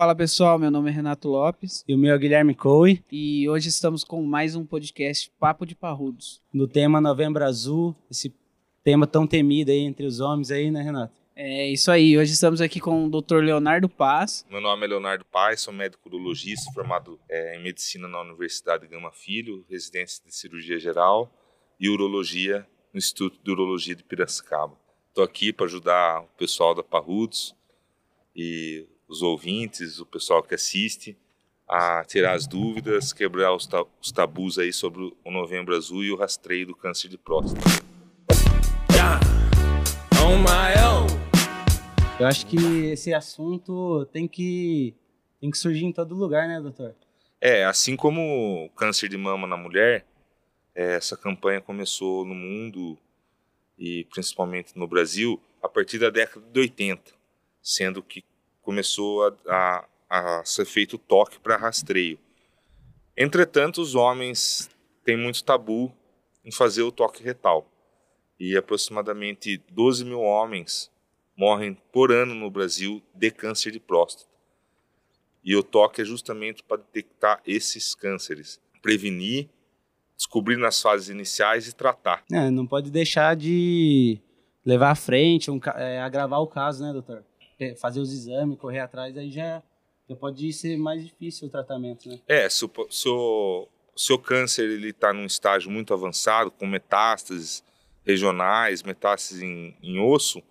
Fala pessoal, meu nome é Renato Lopes E o meu é Guilherme Coe, e hoje estamos com mais um podcast Papo de Parrudos. no tema Novembro Azul, esse tema tão temido aí entre os homens aí, né, Renato? É isso aí, hoje estamos aqui com o Dr. Leonardo Paz. Meu nome é Leonardo Paes, sou médico urologista formado eh, em medicina na Universidade Gama Filho, residência de cirurgia geral e urologia no Instituto de Urologia de Piracicaba. Estou aqui para ajudar o pessoal da Parrudos e os ouvintes, o pessoal que assiste, a tirar as dúvidas, quebrar os, ta- os tabus aí sobre o Novembro Azul e o rastreio do câncer de próstata. Eu acho que esse assunto tem que, tem que surgir em todo lugar, né, doutor? É, assim como o câncer de mama na mulher, eh, essa campanha começou no mundo e principalmente no Brasil a partir da década de 80, sendo que começou a, a, a ser feito toque para rastreio. Entretanto, os homens têm muito tabu em fazer o toque retal e aproximadamente 12 mil homens morrem por ano no Brasil de câncer de próstata. E o toque é justamente para detectar esses cânceres, prevenir, descobrir nas fases iniciais e tratar. É, não pode deixar de levar à frente, um, é, agravar o caso, né, doutor? Fazer os exames, correr atrás, aí já, já pode ser mais difícil o tratamento, né? É, se o, po- se o, se o câncer ele está num estágio muito avançado, com metástases regionais, metástases em, em osso,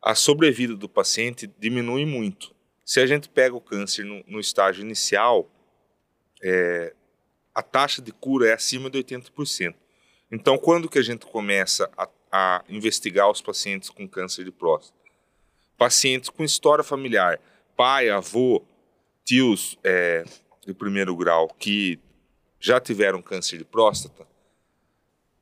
a sobrevida do paciente diminui muito. Se a gente pega o câncer no, no estágio inicial, é, a taxa de cura é acima de 80%. Então, quando que a gente começa a, a investigar os pacientes com câncer de próstata? Pacientes com história familiar, pai, avô, tios é, de primeiro grau que já tiveram câncer de próstata,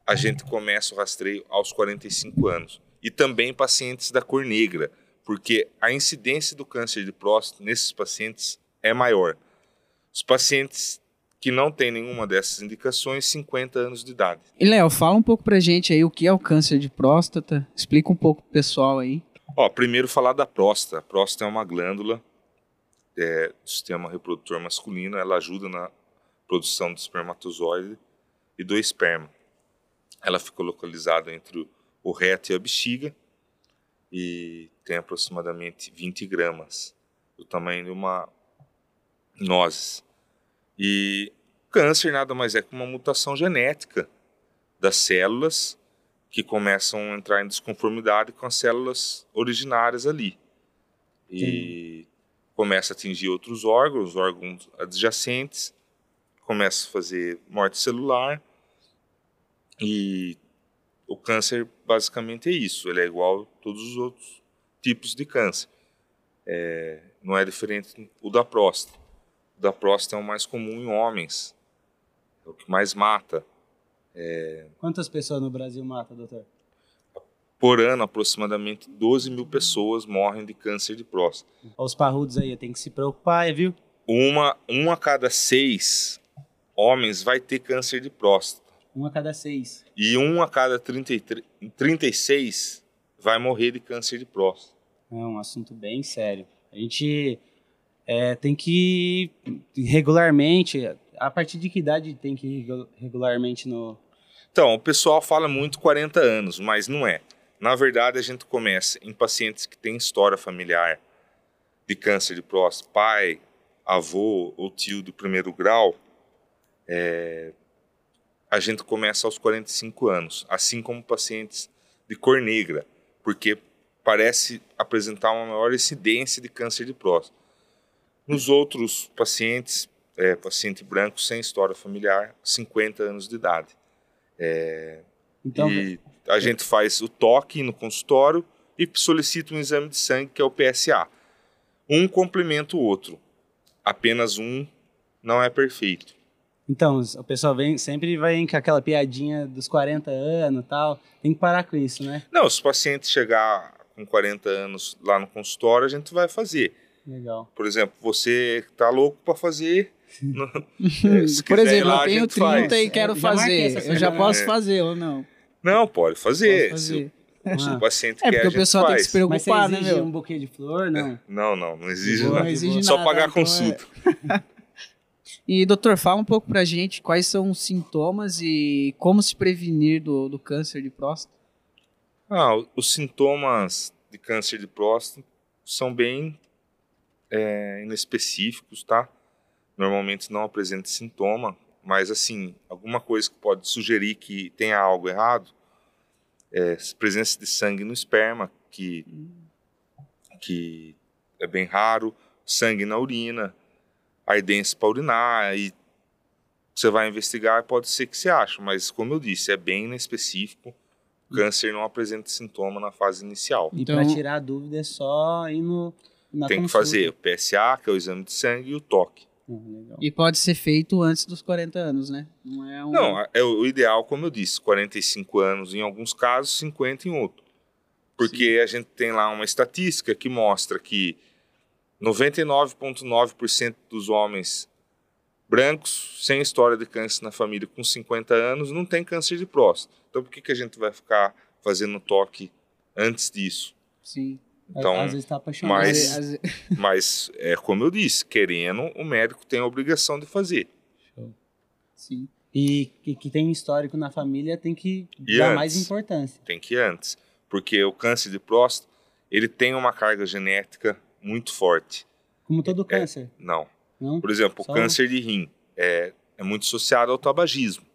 a gente começa o rastreio aos 45 anos. E também pacientes da cor negra, porque a incidência do câncer de próstata nesses pacientes é maior. Os pacientes que não têm nenhuma dessas indicações, 50 anos de idade. E Léo, fala um pouco pra gente aí o que é o câncer de próstata, explica um pouco pro pessoal aí. Ó, primeiro falar da próstata. A próstata é uma glândula é, do sistema reprodutor masculino. Ela ajuda na produção do espermatozoide e do esperma. Ela fica localizada entre o- reto e a bexiga e tem aproximadamente 20 gramas, do tamanho de uma nozes. E câncer nada mais é que uma mutação genética das células que começam a entrar em desconformidade com as células originárias ali. E começa a atingir outros órgãos, órgãos adjacentes, começa a fazer morte celular. E o câncer basicamente é isso, ele é igual a todos os outros tipos de câncer. É, não é diferente o da próstata. O da próstata é o mais comum em homens, é o que mais mata. Quantas pessoas no Brasil mata, doutor? Por ano, aproximadamente 12 mil pessoas morrem de câncer de próstata. Os parrudos aí, tem que se preocupar, viu? Uma, um a cada seis homens vai ter câncer de próstata. Um a cada seis. E um a cada 33, 36 vai morrer de câncer de próstata. É um assunto bem sério. A gente é, tem que regularmente. A partir de que idade tem que ir regu- regularmente no. Então, o pessoal fala muito 40 anos, mas não é. Na verdade, a gente começa em pacientes que têm história familiar de câncer de próstata, pai, avô ou tio do primeiro grau, é, a gente começa aos 45 anos, assim como pacientes de cor negra, porque parece apresentar uma maior incidência de câncer de próstata. Nos outros pacientes, é, paciente branco sem história familiar, 50 anos de idade. Então, E a gente faz o toque no consultório e solicita um exame de sangue, que é o PSA. Um complementa o outro. Apenas um não é perfeito. então, o pessoal vem, sempre vai com aquela piadinha dos 40 anos tal. Tem que parar com isso, né? Não, se o paciente chegar com 40 anos lá no consultório, a gente vai fazer. Legal. Por exemplo, você tá louco para fazer. É, se Por exemplo, lá, eu a tenho gente 30 faz. e quero marquei fazer. Eu já posso É. fazer ou não? Não, pode fazer. Se- fazer. Ah. O paciente É quer, porque a o pessoal tem que faz. se Mas você preocupar, né, meu? um buquê de flor, não? Não, não, não exige Boa, nada. Não exige Só nada, pagar a então é- consulta. E, doutor, fala um pouco pra gente quais são os sintomas e como se prevenir do, do câncer de próstata. Ah, os sintomas de câncer de próstata são bem é, inespecíficos, tá? Normalmente não apresenta sintoma, mas assim, alguma coisa que pode sugerir que tenha algo errado é presença de sangue no esperma, que, que é bem raro, sangue na urina, ardência para urinar, e você vai investigar, pode ser que você ache, mas como eu disse, é bem inespecífico. O câncer não apresenta sintoma na fase inicial. E Então- pra tirar a dúvida é só ir no, na Tem que consulta. fazer o PSA, que é o exame de sangue, e o toque. Ah, legal. E pode ser feito antes dos 40 anos, né? Não é um. Não, a- é o ideal, como eu disse, 45 anos em alguns casos, 50 em outros. Porque a gente tem lá uma estatística que mostra que 99,9% dos homens brancos sem história de câncer na família com 50 anos não tem câncer de próstata. Então por que, que a gente vai ficar fazendo toque antes disso? Sim. Então, Às vezes tá apaixonado. mas- Às- às- mas é como eu disse, querendo, o médico tem a obrigação de fazer. Sim. E que, que tem histórico na família tem que E dar antes? mais importância. tem que ir antes, porque o câncer de próstata ele tem uma carga genética muito forte. Como todo câncer, Não, não? por exemplo, Só- o câncer de rim é, é muito associado ao tabagismo.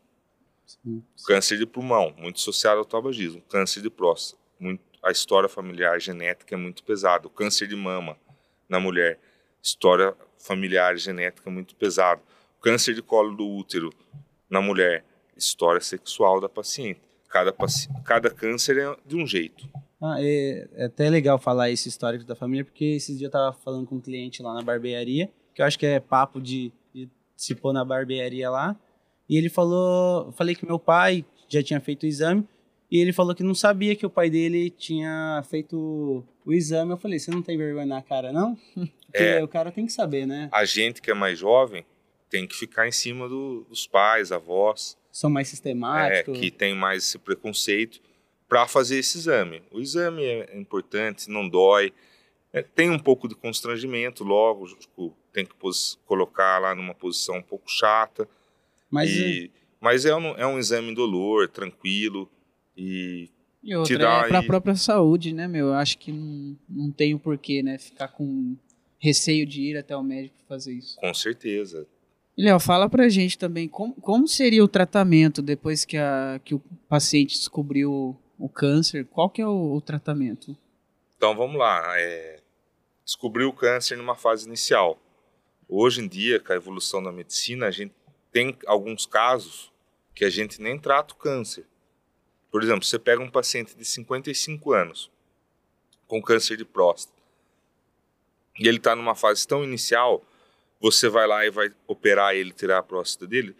Sim. O câncer de pulmão muito associado ao tabagismo. O câncer de próstata, muito, a história familiar genética é muito pesada. O câncer de mama na mulher, história familiar genética muito pesada. O câncer de colo do útero na mulher, história sexual da paciente. Cada, paci- cada câncer é de um jeito. Ah, é, é até legal falar esse histórico da família, porque esses dias eu tava falando com um cliente lá na barbearia, que eu acho que é papo de, de se pôr na barbearia lá, e ele falou, falei que meu pai já tinha feito o exame, e ele falou que não sabia que o pai dele tinha feito o exame. Eu falei, você não tem vergonha na cara, não? Porque É. o cara tem que saber, né? a gente que é mais jovem tem que ficar em cima do- dos pais, avós, São mais é, sistemáticos. que tem mais esse preconceito para fazer esse exame. O exame é importante, não dói, É, tem um pouco de constrangimento, logo tem que pos- colocar lá numa posição um pouco chata, Mas e- mas é um, é um exame indolor, tranquilo e E outra, Tirar é pra aí- própria saúde, né, meu? Eu acho que não, não tem o porquê, né? Ficar com receio de ir até o médico fazer isso. com certeza E, Léo, fala pra gente também como, como seria o tratamento depois que, a, que o paciente descobriu o câncer. Qual que é o, o tratamento? Então vamos lá. É, descobriu o câncer numa fase inicial. Hoje em dia, com a evolução da medicina, a gente tem alguns casos que a gente nem trata o câncer. Por exemplo, você pega um paciente de 55 anos com câncer de próstata e ele está numa fase tão inicial, você vai lá e vai operar ele, tirar a próstata dele.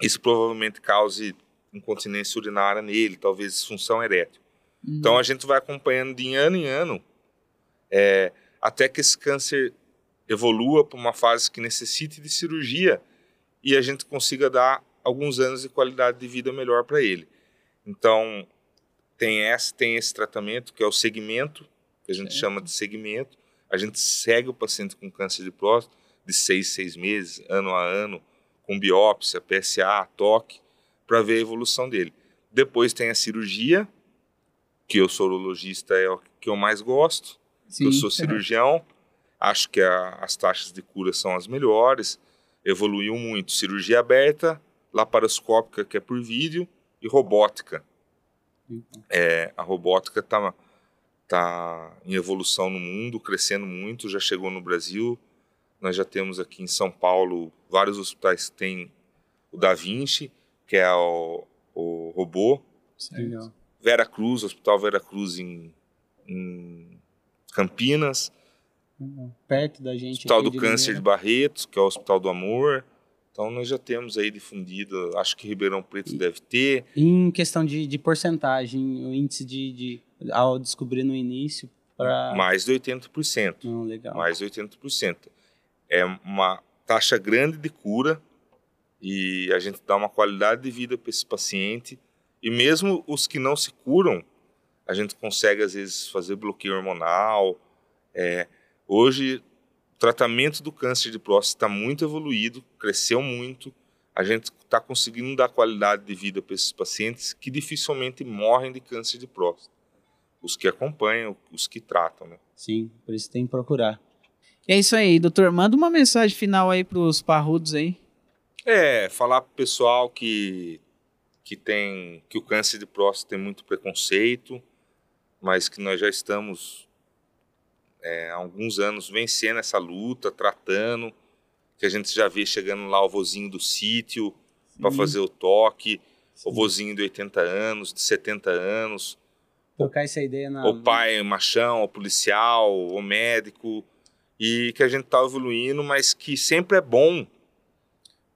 Isso provavelmente cause incontinência urinária nele, talvez disfunção erétil. Então a gente vai acompanhando de ano em ano é, até que esse câncer evolua para uma fase que necessite de cirurgia e a gente consiga dar alguns anos de qualidade de vida melhor para ele. Então tem esse, tem esse tratamento que é o segmento, que a gente Certo. chama de segmento. A gente segue o paciente com câncer de próstata de seis, seis meses, ano a ano, com biópsia, PSA, toque, para ver a evolução dele. Depois tem a cirurgia, que eu sou urologista, é o que eu mais gosto. Sim. Eu sou cirurgião, acho que a- as taxas de cura são as melhores. Evoluiu muito. Cirurgia aberta, laparoscópica, que é por vídeo, e robótica. É, a robótica está tá em evolução no mundo, crescendo muito, já chegou no Brasil. Nós já temos aqui em São Paulo vários hospitais que têm o Da Vinci, que é o, o robô. Legal. Vera Cruz, Hospital Vera Cruz em, em Campinas. Perto da gente. Hospital do Câncer de Limeira. Barretos, que é o Hospital do Amor. Então nós já temos aí difundido, acho que Ribeirão Preto deve ter. Em questão de, de porcentagem, o índice de, de ao descobrir no início para Mais de 80%. não legal. mais de 80%. É uma taxa grande de cura e a gente dá uma qualidade de vida para esse paciente. E mesmo os que não se curam, a gente consegue às vezes fazer bloqueio hormonal. É, hoje, tratamento do câncer de próstata está muito evoluído, cresceu muito. A gente está conseguindo dar qualidade de vida para esses pacientes que dificilmente morrem de câncer de próstata. Os que acompanham, os que tratam, né? Sim, por isso tem que procurar. E é isso aí, doutor. Manda uma mensagem final aí para os parrudos aí. É, falar pro pessoal que, que tem que o câncer de próstata tem muito preconceito, mas que nós já estamos é, há alguns anos vencendo essa luta, tratando, que a gente já vê chegando lá o vozinho do sítio para fazer o toque, Sim. o vozinho de 80 anos, de 70 anos. Trocar essa ideia na. O pai, o machão, o policial, o médico, e que a gente está evoluindo, mas que sempre é bom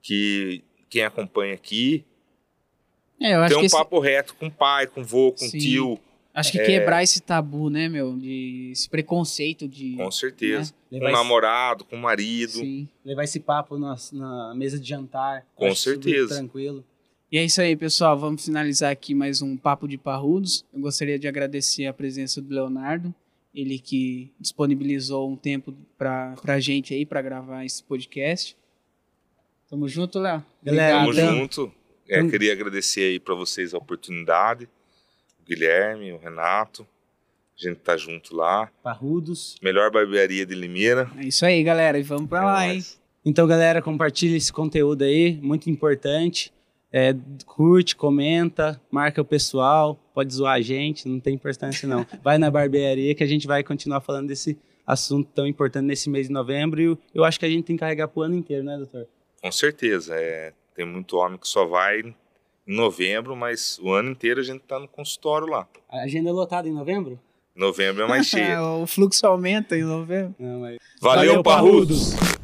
que quem acompanha aqui é, tem um papo reto com o pai, com o vô, com o tio. Acho que é... quebrar esse tabu, né, meu? De esse preconceito de. Com certeza. Né? Com o namorado, com o marido. Sim. Levar esse papo na, na mesa de jantar. Com certeza. Tranquilo. E é isso aí, pessoal. Vamos finalizar aqui mais um Papo de Parrudos. Eu gostaria de agradecer a presença do Leonardo, ele que disponibilizou um tempo para a gente aí para gravar esse podcast. Tamo junto, Léo. Galera, Tamo junto. É, queria agradecer aí para vocês a oportunidade. Guilherme, o Renato. A gente tá junto lá. Parrudos. Melhor barbearia de Limeira. É isso aí, galera. E vamos para é lá, hein? Então, galera, compartilha esse conteúdo aí, muito importante. É, curte, comenta, marca o pessoal, pode zoar a gente, não tem importância não. Vai na barbearia que a gente vai continuar falando desse assunto tão importante nesse mês de novembro e eu acho que a gente tem que carregar pro ano inteiro, né, doutor? Com certeza. É, tem muito homem que só vai em novembro, mas o ano inteiro a gente está no consultório lá. A agenda é lotada em novembro? Novembro é mais cheia. o fluxo aumenta em novembro. Não, mas... Valeu, Valeu parrudos! parrudos.